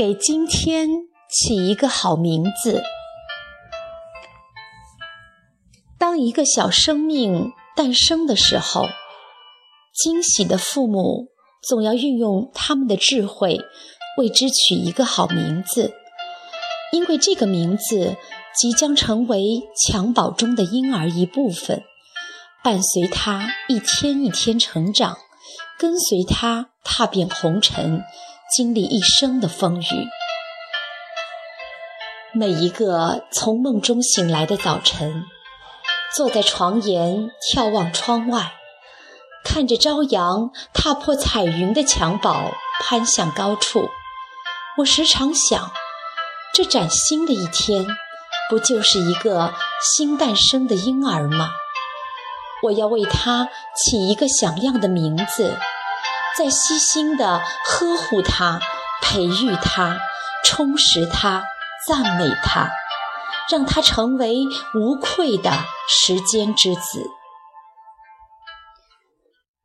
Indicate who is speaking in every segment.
Speaker 1: 给今天起一个好名字。当一个小生命诞生的时候，惊喜的父母总要运用他们的智慧，为之取一个好名字，因为这个名字即将成为襁褓中的婴儿一部分，伴随他一天一天成长，跟随他踏遍红尘，经历一生的风雨。每一个从梦中醒来的早晨。坐在床沿，眺望窗外，看着朝阳踏破彩云的襁褓攀向高处，我时常想，这崭新的一天，不就是一个新诞生的婴儿吗？我要为他起一个响亮的名字，在悉心地呵护他，培育他，充实他，赞美他。让他成为无愧的时间之子。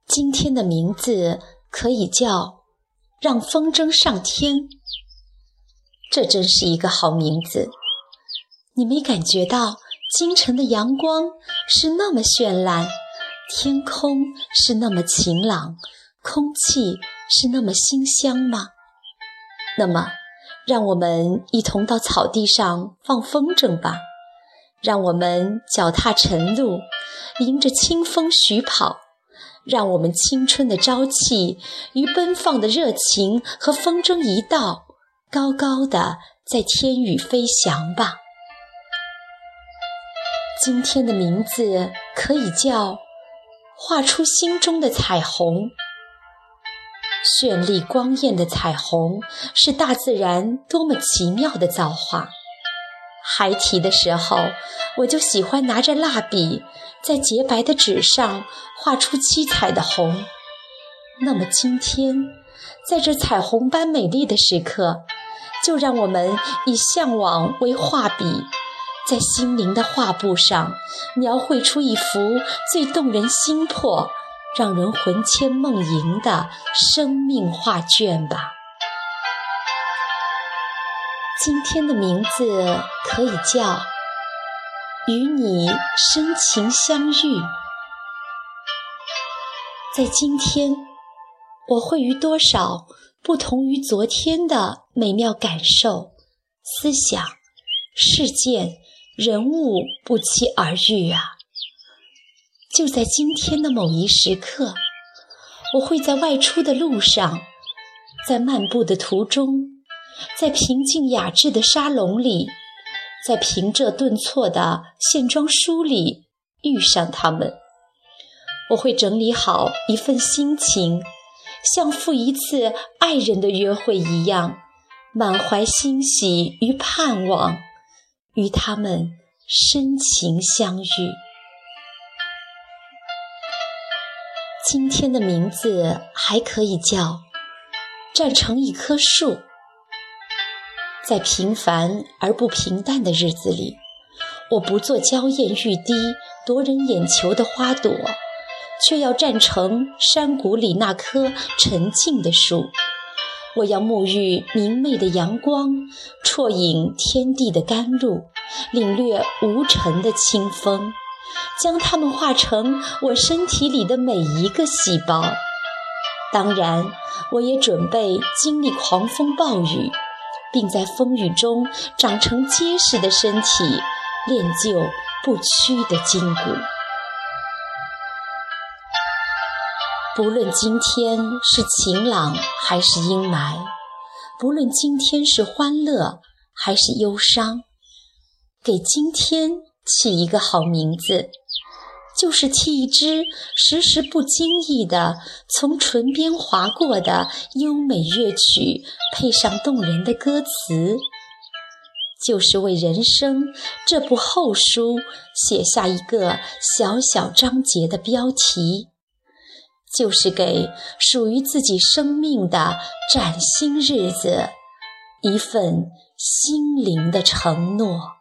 Speaker 1: 今天的名字可以叫“让风筝上天”，这真是一个好名字。你没感觉到清晨的阳光是那么绚烂，天空是那么晴朗，空气是那么馨香吗？那么。让我们一同到草地上放风筝吧，让我们脚踏晨露，迎着清风徐跑，让我们青春的朝气与奔放的热情和风筝一道，高高的在天宇飞翔吧。今天的名字可以叫“画出心中的彩虹”。绚丽光艳的彩虹是大自然多么奇妙的造化。孩提的时候，我就喜欢拿着蜡笔，在洁白的纸上画出七彩的红。那么今天，在这彩虹般美丽的时刻，就让我们以向往为画笔，在心灵的画布上描绘出一幅最动人心魄。让人魂牵梦萦的生命画卷吧。今天的名字可以叫“与你深情相遇”。在今天，我会与多少不同于昨天的美妙感受、思想、事件、人物不期而遇啊！就在今天的某一时刻，我会在外出的路上，在漫步的途中，在平静雅致的沙龙里，在平仄顿挫的线装书里遇上他们。我会整理好一份心情，像赴一次爱人的约会一样，满怀欣喜与盼望，与他们深情相遇。今天的名字还可以叫“站成一棵树”。在平凡而不平淡的日子里，我不做娇艳欲滴、夺人眼球的花朵，却要站成山谷里那棵沉静的树。我要沐浴明媚的阳光，啜饮天地的甘露，领略无尘的清风。将它们化成我身体里的每一个细胞。当然，我也准备经历狂风暴雨，并在风雨中长成结实的身体，练就不屈的筋骨。不论今天是晴朗还是阴霾，不论今天是欢乐还是忧伤，给今天。起一个好名字，就是替一支时时不经意的从唇边划过的优美乐曲配上动人的歌词，就是为人生这部厚书写下一个小小章节的标题，就是给属于自己生命的崭新日子一份心灵的承诺。